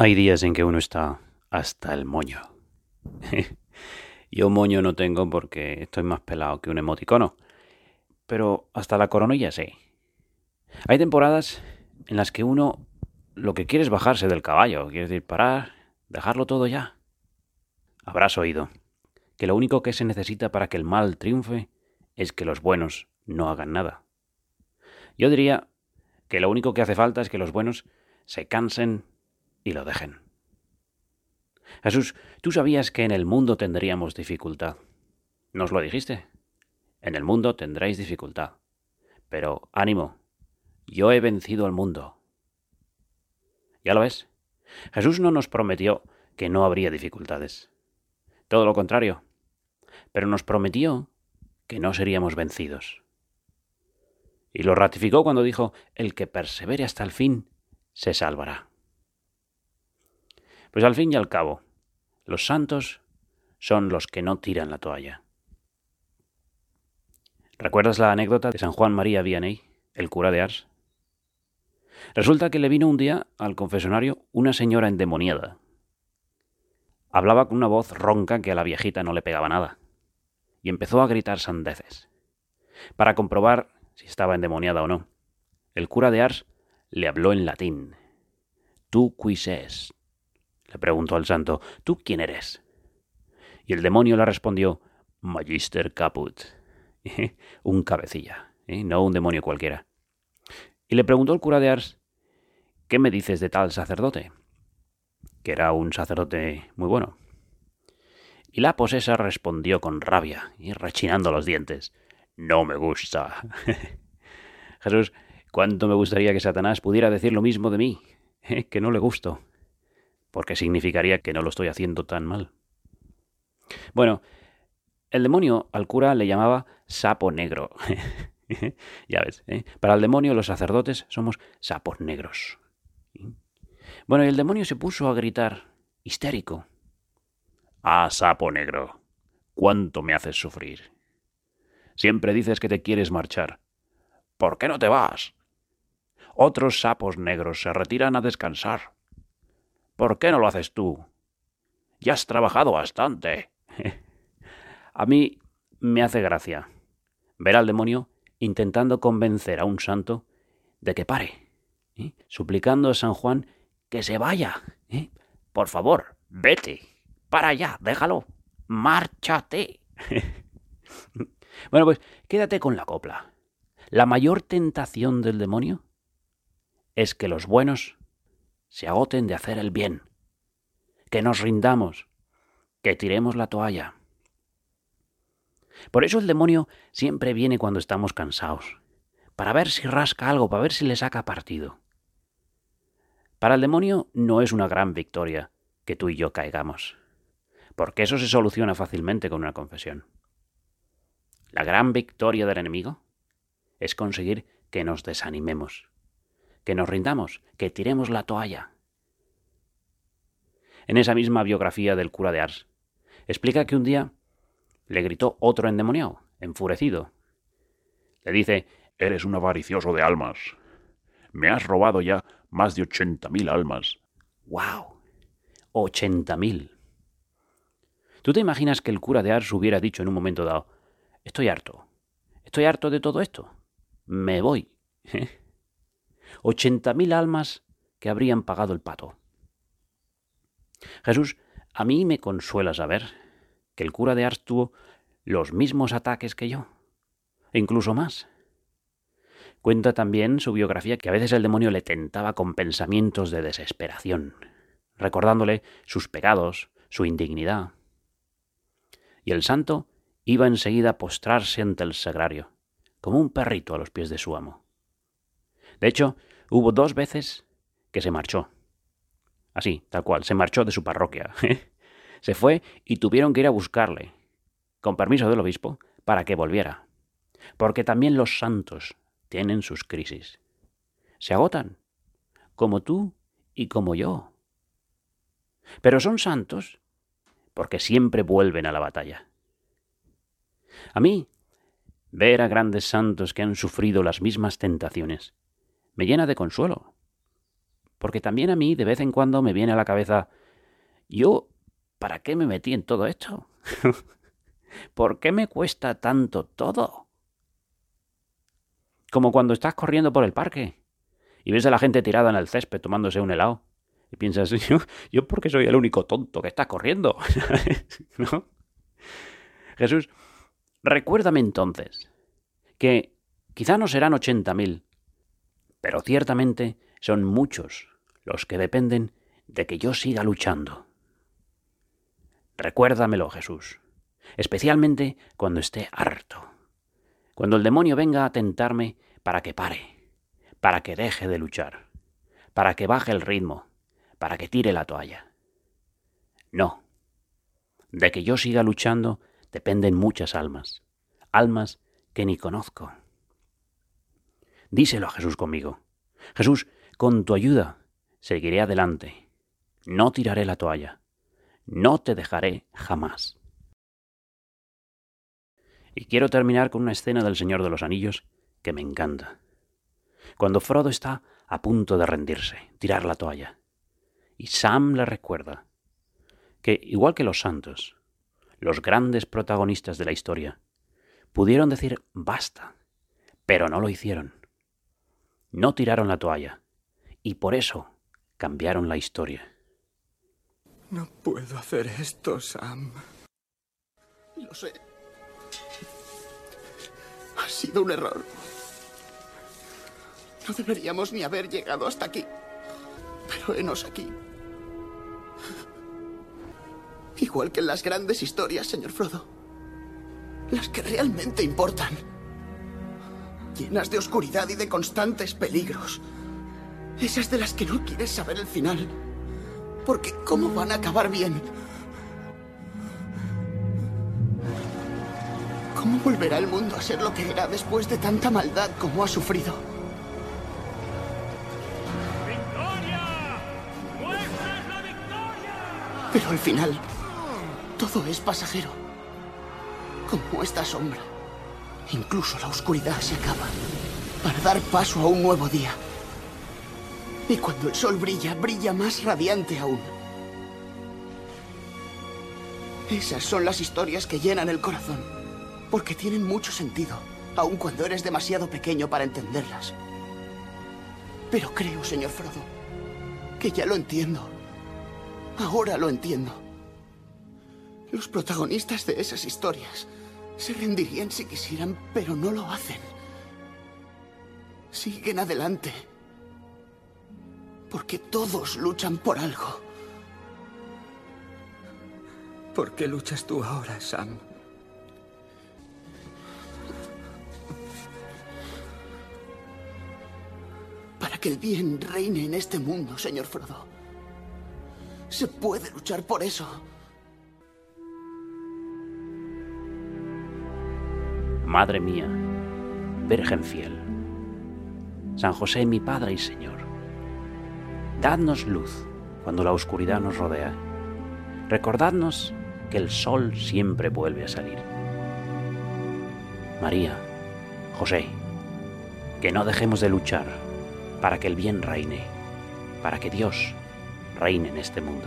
Hay días en que uno está hasta el moño. Yo moño no tengo porque estoy más pelado que un emoticono. Pero hasta la coronilla sí. Hay temporadas en las que uno lo que quiere es bajarse del caballo, quiere decir parar, dejarlo todo ya. Habrás oído que lo único que se necesita para que el mal triunfe es que los buenos no hagan nada. Yo diría que lo único que hace falta es que los buenos se cansen y lo dejen. Jesús, tú sabías que en el mundo tendríamos dificultad. ¿Nos lo dijiste? En el mundo tendréis dificultad. Pero ánimo, yo he vencido al mundo. ¿Ya lo ves? Jesús no nos prometió que no habría dificultades. Todo lo contrario. Pero nos prometió que no seríamos vencidos. Y lo ratificó cuando dijo, el que persevere hasta el fin, se salvará. Pues al fin y al cabo, los santos son los que no tiran la toalla. ¿Recuerdas la anécdota de San Juan María Vianney, el cura de Ars? Resulta que le vino un día al confesonario una señora endemoniada. Hablaba con una voz ronca que a la viejita no le pegaba nada, y empezó a gritar sandeces. Para comprobar si estaba endemoniada o no, el cura de Ars le habló en latín. Tu quis le preguntó al santo, ¿tú quién eres? Y el demonio le respondió, Magister Caput, un cabecilla, ¿eh? no un demonio cualquiera. Y le preguntó el cura de Ars, ¿qué me dices de tal sacerdote? Que era un sacerdote muy bueno. Y la posesa respondió con rabia y rechinando los dientes, no me gusta. Jesús, cuánto me gustaría que Satanás pudiera decir lo mismo de mí, que no le gusto porque significaría que no lo estoy haciendo tan mal. Bueno, el demonio al cura le llamaba sapo negro. ya ves, ¿eh? para el demonio los sacerdotes somos sapos negros. Bueno, y el demonio se puso a gritar, histérico. Ah, sapo negro, cuánto me haces sufrir. Siempre dices que te quieres marchar. ¿Por qué no te vas? Otros sapos negros se retiran a descansar. ¿Por qué no lo haces tú? Ya has trabajado bastante. a mí me hace gracia ver al demonio intentando convencer a un santo de que pare, ¿eh? suplicando a San Juan que se vaya. ¿eh? Por favor, vete, para allá, déjalo, márchate. bueno, pues quédate con la copla. La mayor tentación del demonio es que los buenos se agoten de hacer el bien, que nos rindamos, que tiremos la toalla. Por eso el demonio siempre viene cuando estamos cansados, para ver si rasca algo, para ver si le saca partido. Para el demonio no es una gran victoria que tú y yo caigamos, porque eso se soluciona fácilmente con una confesión. La gran victoria del enemigo es conseguir que nos desanimemos, que nos rindamos, que tiremos la toalla. En esa misma biografía del cura de Ars, explica que un día le gritó otro endemoniado, enfurecido. Le dice, Eres un avaricioso de almas. Me has robado ya más de ochenta mil almas. ¡Wow! ¡Ochenta mil! ¿Tú te imaginas que el cura de Ars hubiera dicho en un momento dado, estoy harto, estoy harto de todo esto, me voy? 80.000 almas que habrían pagado el pato. Jesús, a mí me consuela saber que el cura de Ars tuvo los mismos ataques que yo, e incluso más. Cuenta también su biografía que a veces el demonio le tentaba con pensamientos de desesperación, recordándole sus pecados, su indignidad. Y el santo iba enseguida a postrarse ante el sagrario, como un perrito a los pies de su amo. De hecho, hubo dos veces que se marchó. Así, tal cual, se marchó de su parroquia. se fue y tuvieron que ir a buscarle, con permiso del obispo, para que volviera. Porque también los santos tienen sus crisis. Se agotan, como tú y como yo. Pero son santos porque siempre vuelven a la batalla. A mí, ver a grandes santos que han sufrido las mismas tentaciones me llena de consuelo. porque también a mí de vez en cuando me viene a la cabeza, yo, ¿para qué me metí en todo esto? ¿Por qué me cuesta tanto todo? Como cuando estás corriendo por el parque y ves a la gente tirada en el césped tomándose un helado y piensas, yo, yo porque soy el único tonto que está corriendo. ¿No? Jesús, recuérdame entonces que quizá no serán ochenta mil, pero ciertamente son muchos los que dependen de que yo siga luchando. Recuérdamelo, Jesús, especialmente cuando esté harto, cuando el demonio venga a tentarme para que pare, para que deje de luchar, para que baje el ritmo, para que tire la toalla. No, de que yo siga luchando dependen muchas almas, almas que ni conozco. Díselo a Jesús conmigo. Jesús, con tu ayuda seguiré adelante. No tiraré la toalla. No te dejaré jamás. Y quiero terminar con una escena del Señor de los Anillos que me encanta. Cuando Frodo está a punto de rendirse, tirar la toalla, y Sam le recuerda que, igual que los santos, los grandes protagonistas de la historia, pudieron decir basta, pero no lo hicieron. No tiraron la toalla, y por eso cambiaron la historia. No puedo hacer esto, Sam. Lo sé. Ha sido un error. No deberíamos ni haber llegado hasta aquí. Pero henos aquí. Igual que en las grandes historias, señor Frodo. Las que realmente importan. Llenas de oscuridad y de constantes peligros. Esas de las que no quieres saber el final. Porque ¿cómo van a acabar bien? ¿Cómo volverá el mundo a ser lo que era después de tanta maldad como ha sufrido? ¡Victoria! ¡Muestra la victoria! Pero al final, todo es pasajero. Como esta sombra. Incluso la oscuridad se acaba para dar paso a un nuevo día. Y cuando el sol brilla, brilla más radiante aún. Esas son las historias que llenan el corazón, porque tienen mucho sentido, aun cuando eres demasiado pequeño para entenderlas. Pero creo, señor Frodo, que ya lo entiendo. Ahora lo entiendo. Los protagonistas de esas historias se rendirían si quisieran, pero no lo hacen. Siguen adelante. Porque todos luchan por algo. ¿Por qué luchas tú ahora, Sam? Para que el bien reine en este mundo, señor Frodo. Se puede luchar por eso. Madre mía, Virgen fiel, San José mi Padre y Señor, dadnos luz cuando la oscuridad nos rodea. Recordadnos que el sol siempre vuelve a salir. María, José, que no dejemos de luchar para que el bien reine, para que Dios reine en este mundo.